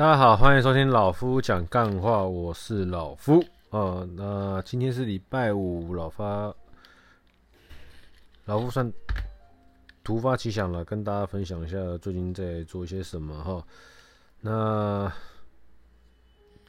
大家好，欢迎收听老夫讲干话，我是老夫。哦，那今天是礼拜五，老发，老夫算突发奇想了，跟大家分享一下最近在做些什么哈。那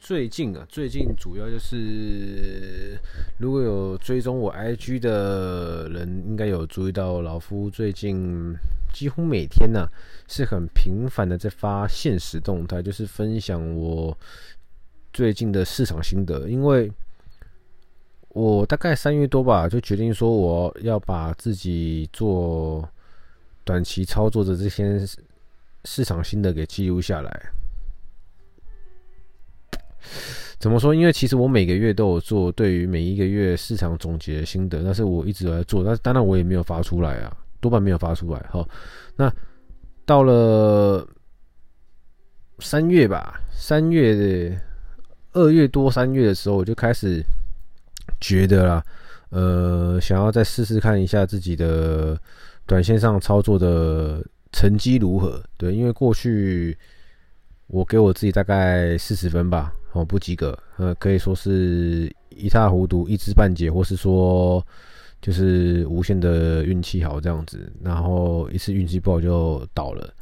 最近啊，最近主要就是如果有追踪我 IG 的人，应该有注意到老夫最近。几乎每天呢、是很频繁的在发现实动态，就是分享我最近的市场心得。因为我大概三月多吧，就决定说我要把自己做短期操作的这些市场心得给记录下来。怎么说？因为其实我每个月都有做对于每一个月市场总结的心得，但是我一直都在做，但是当然我也没有发出来啊。多半没有发出来，好，那到了三月吧，三月的二月多三月的时候，我就开始觉得啦，呃，想要再试试看一下自己的短线上操作的成绩如何。对，因为过去我给我自己大概四十分吧，哦，不及格，呃，可以说是一塌糊涂、一知半解，或是说。就是无限的运气好这样子，然后一次运气不好就倒了。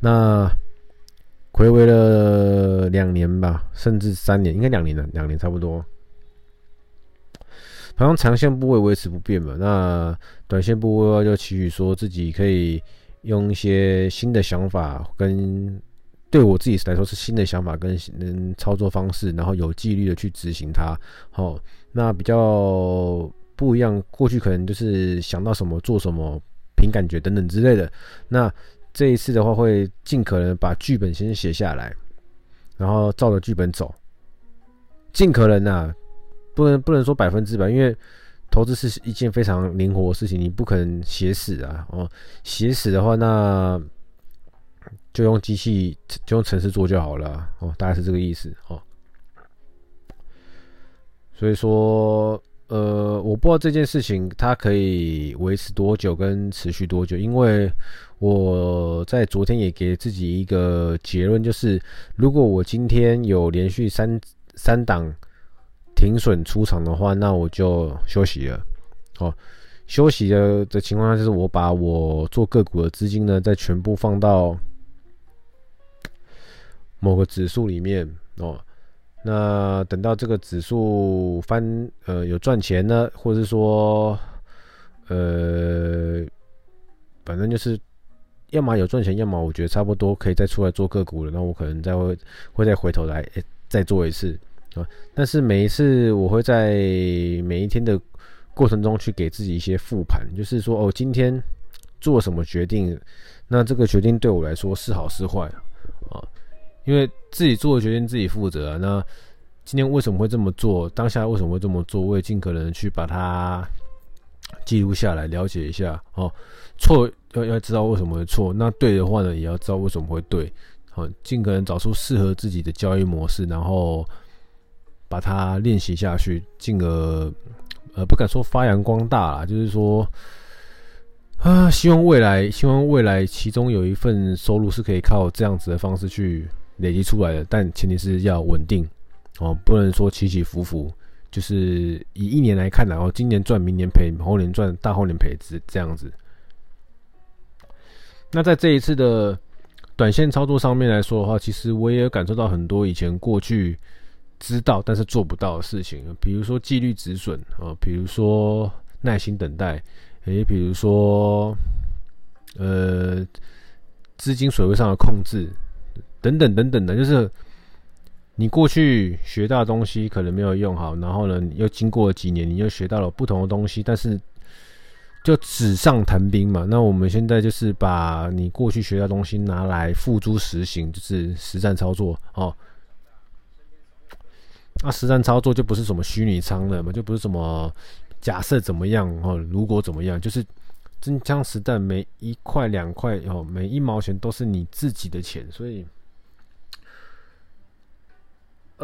那回违了两年吧，甚至三年，应该两年了，两年差不多。好像长线部位维持不变嘛，那短线部位就期许说自己可以用一些新的想法，跟对我自己来说是新的想法跟操作方式，然后有纪律的去执行它。好，那比较。不一样，过去可能就是想到什么做什么，凭感觉等等之类的。那这一次的话，会尽可能把剧本先写下来，然后照着剧本走。尽可能啊，不能不能说百分之百，因为投资是一件非常灵活的事情，你不可能写死啊。哦，写死的话，那就用机器就用程式做就好了。哦，大概是这个意思。哦，所以说。呃，我不知道这件事情它可以维持多久跟持续多久，因为我在昨天也给自己一个结论，就是如果我今天有连续三三档停损出场的话，那我就休息了。好，休息的的情况下，就是我把我做个股的资金呢，再全部放到某个指数里面哦。那等到这个指数翻，呃，有赚钱呢，或者是说，呃，反正就是，要么有赚钱，要么我觉得差不多可以再出来做个股了，那我可能再会会再回头来，欸，再做一次啊。但是每一次我会在每一天的过程中去给自己一些复盘，就是说，哦，今天做什么决定，那这个决定对我来说是好是坏？因为自己做的决定自己负责啊。那今天为什么会这么做？当下为什么会这么做？我也尽可能去把它记录下来，了解一下哦。错要要知道为什么会错，那对的话呢，也要知道为什么会对。好，尽可能找出适合自己的交易模式，然后把它练习下去，进而呃不敢说发扬光大啦，就是说啊，希望未来希望未来其中有一份收入是可以靠这样子的方式去。累积出来的，但前提是要稳定哦，不能说起起伏伏。就是以一年来看的，哦，今年赚，明年赔，后年赚，大后年赔，这这样子。那在这一次的短线操作上面来说的话，其实我也有感受到很多以前过去知道但是做不到的事情，比如说纪律止损啊，比如说耐心等待，诶，比如说呃资金水位上的控制。等等等等的，就是你过去学到的东西可能没有用好，然后呢，又经过了几年，你又学到了不同的东西，但是就纸上谈兵嘛。那我们现在就是把你过去学到东西拿来付诸实行，就是实战操作哦。那实战操作就不是什么虚拟仓了嘛，就不是什么假设怎么样哦，如果怎么样，就是真枪实弹，每一块两块哦，每一毛钱都是你自己的钱，所以。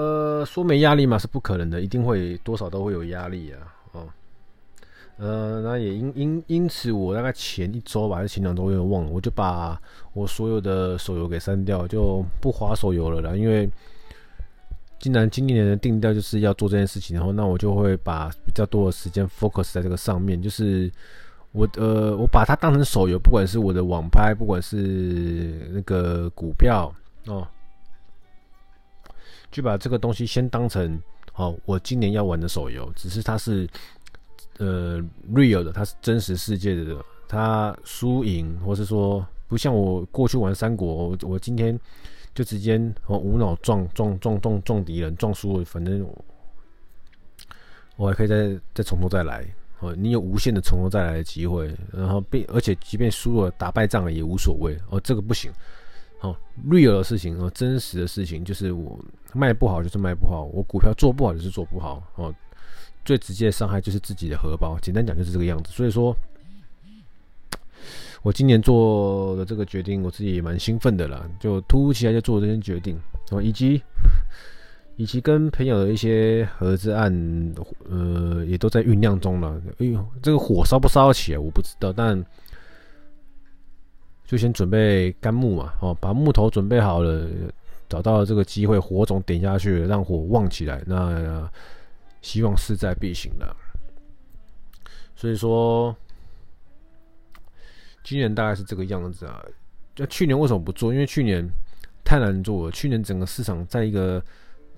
呃，说没压力嘛是不可能的，一定会多少都会有压力啊，哦。呃，那也因因因此，我大概前一周吧，还是前两周，有点忘了，我就把我所有的手游给删掉，就不滑手游了啦。因为既然今年的定调就是要做这件事情，然后那我就会把比较多的时间 focus 在这个上面，就是我呃，我把它当成手游，不管是我的网拍，不管是那个股票哦，就把这个东西先当成好，我今年要玩的手游，只是它是。呃，real 的，它是真实世界的，它输赢，或是说不像我过去玩三国，我我今天就直接哦无脑撞撞撞撞撞敌人，撞输了，反正我，我还可以再再从头再来。哦，你有无限的从头再来的机会，然后并而且即便输了打败仗了也无所谓。哦，这个不行。哦，real 的事情哦，真实的事情就是我卖不好就是卖不好，我股票做不好就是做不好。哦。最直接的伤害就是自己的荷包，简单讲就是这个样子。所以说，我今年做的这个决定，我自己也蛮兴奋的啦。就突如其来就做这些决定，哦，以及以及跟朋友的一些合资案，呃，也都在酝酿中了。哎呦，这个火烧不烧起来我不知道，但就先准备干木嘛，哦，把木头准备好了，找到这个机会，火种点下去，让火旺起来。那希望势在必行的，所以说，今年大概是这个样子啊。那去年为什么不做？因为去年太难做了。去年整个市场在一个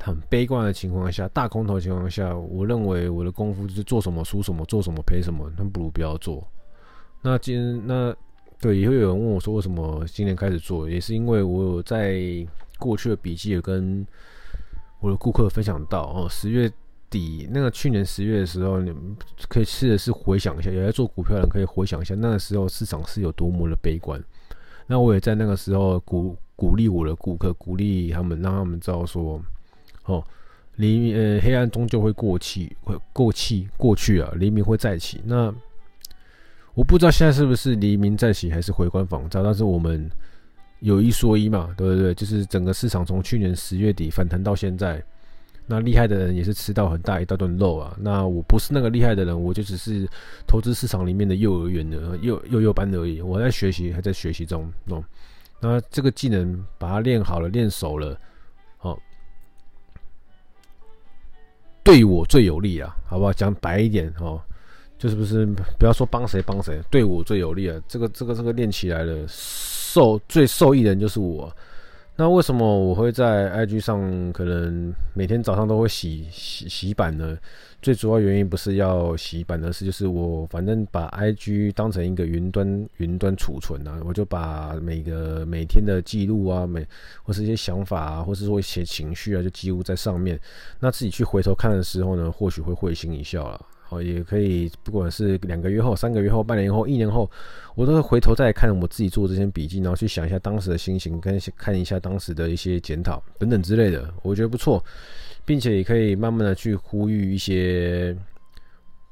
很悲观的情况下，大空头情况下，我认为我的功夫就是做什么输什么，做什么赔什么，那不如不要做。那今那对，也会有人问我说，为什么今年开始做？也是因为我有在过去的笔记有跟我的顾客分享到哦，十月。底那个去年十月的时候，你们可以试着是回想一下，有在做股票的人可以回想一下，那个时候市场是有多么的悲观。那我也在那个时候鼓鼓励我的顾客，鼓励他们，让他们知道说，哦，黎明呃黑暗终究会过去，会过气过去啊，黎明会再起。那我不知道现在是不是黎明再起，还是回光返照，但是我们有一说一嘛，对不对？就是整个市场从去年十月底反弹到现在。那厉害的人也是吃到很大一大顿肉啊！那我不是那个厉害的人，我就只是投资市场里面的幼儿园的幼幼幼班而已。我在学习，还在学习中哦。那这个技能把它练好了，练熟了，哦，对我最有利啊，好不好？讲白一点哦，就是不是不要说帮谁帮谁，对我最有利啊。这个这个这个练起来了，受最受益的人就是我。那为什么我会在 IG 上可能每天早上都会洗洗洗版呢？最主要原因不是要洗版而是，就是我反正把 IG 当成一个云端云端储存啊，我就把每个每天的记录啊，每或是一些想法啊，或是说一些情绪啊，就记录在上面。那自己去回头看的时候呢，或许会会心一笑了。哦，也可以，不管是两个月后、三个月后、半年后、一年后，我都会回头再看我自己做这些笔记，然后去想一下当时的心情，跟看一下当时的一些检讨等等之类的，我觉得不错，并且也可以慢慢的去呼吁一些，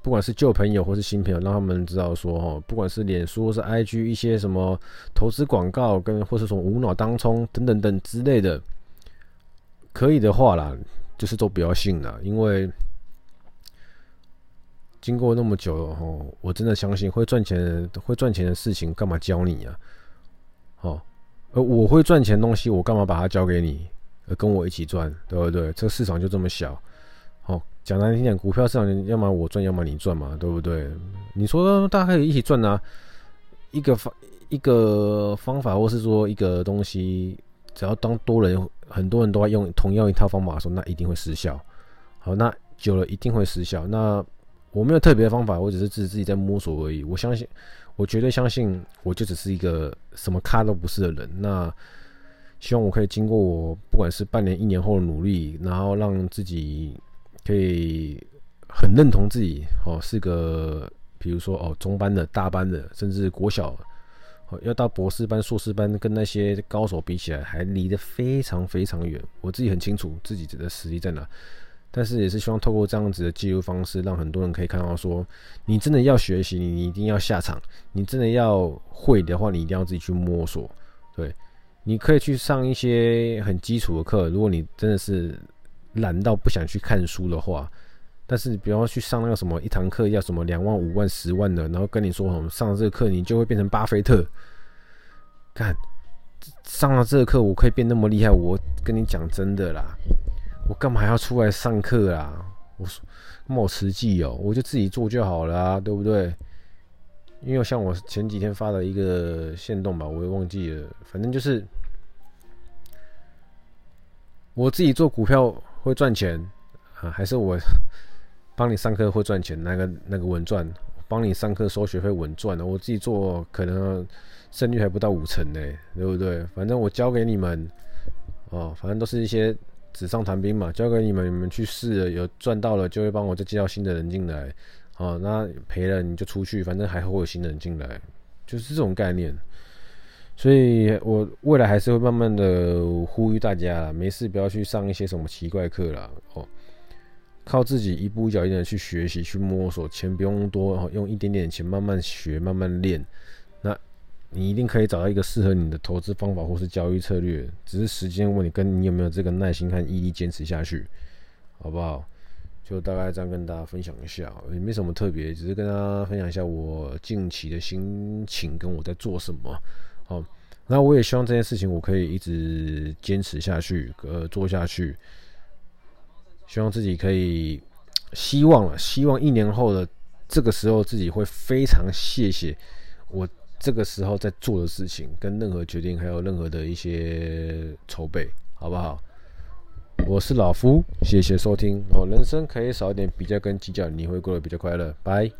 不管是旧朋友或是新朋友，让他们知道说，哦，不管是脸书或是 IG 一些什么投资广告跟或是从无脑当冲等等等之类的，可以的话啦，就是都不要信了，因为。经过那么久了吼，我真的相信会赚钱、会赚钱的事情，干嘛教你啊？哦，呃，我会赚钱的东西，我干嘛把它交给你？呃，跟我一起赚，对不对？这个市场就这么小。哦，讲难听点，股票市场要么我赚，要么你赚嘛，对不对？你说大家可以一起赚啊？一个方一个方法，或是说一个东西，只要当多人很多人都在用同样一套方法的时候，那一定会失效。好，那久了一定会失效。那我没有特别的方法，我只是自自己在摸索而已。我相信，我绝对相信，我就只是一个什么咖都不是的人。那希望我可以经过我不管是半年、一年后的努力，然后让自己可以很认同自己哦，是个比如说哦中班的、大班的，甚至国小要到博士班、硕士班，跟那些高手比起来，还离得非常非常远。我自己很清楚自己的实力在哪。但是也是希望透过这样子的记录方式，让很多人可以看到说，你真的要学习，你一定要下场，你真的要会的话，你一定要自己去摸索。对，你可以去上一些很基础的课，如果你真的是懒到不想去看书的话，但是你不要去上那个什么一堂课要什么两万、五万、十万的，然后跟你说什么上这个课你就会变成巴菲特。看上了这个课我可以变那么厉害，我跟你讲真的啦，我干嘛要出来上课啦？我说那么实际哦，我就自己做就好了，对不对？因为像我前几天发的一个线动吧，我也忘记了，反正就是我自己做股票会赚钱啊，还是我帮你上课会赚钱？那个那个稳赚，帮你上课收学费稳赚的，我自己做可能胜率还不到五成呢，对不对？反正我教给你们哦，反正都是一些纸上谈兵嘛，交给你们，你们去试了，有赚到了就会帮我再介绍新的人进来。哦，那赔了你就出去，反正还会有新人进来，就是这种概念。所以我未来还是会慢慢的呼吁大家，没事不要去上一些什么奇怪课啦。哦，靠自己一步一脚印的去学习、去摸索，钱不用多，用一点点钱慢慢学、慢慢练，你一定可以找到一个适合你的投资方法或是交易策略，只是时间问题，跟你有没有这个耐心和毅力坚持下去，好不好？就大概这样跟大家分享一下，也没什么特别，只是跟大家分享一下我近期的心情跟我在做什么。好，那我也希望这件事情我可以一直坚持下去，呃，做下去。希望自己可以，希望了，希望一年后的这个时候自己会非常谢谢我这个时候在做的事情，跟任何决定，还有任何的一些筹备，好不好？我是老夫，谢谢收听哦。人生可以少一点比较跟计较，你会过得比较快乐。拜。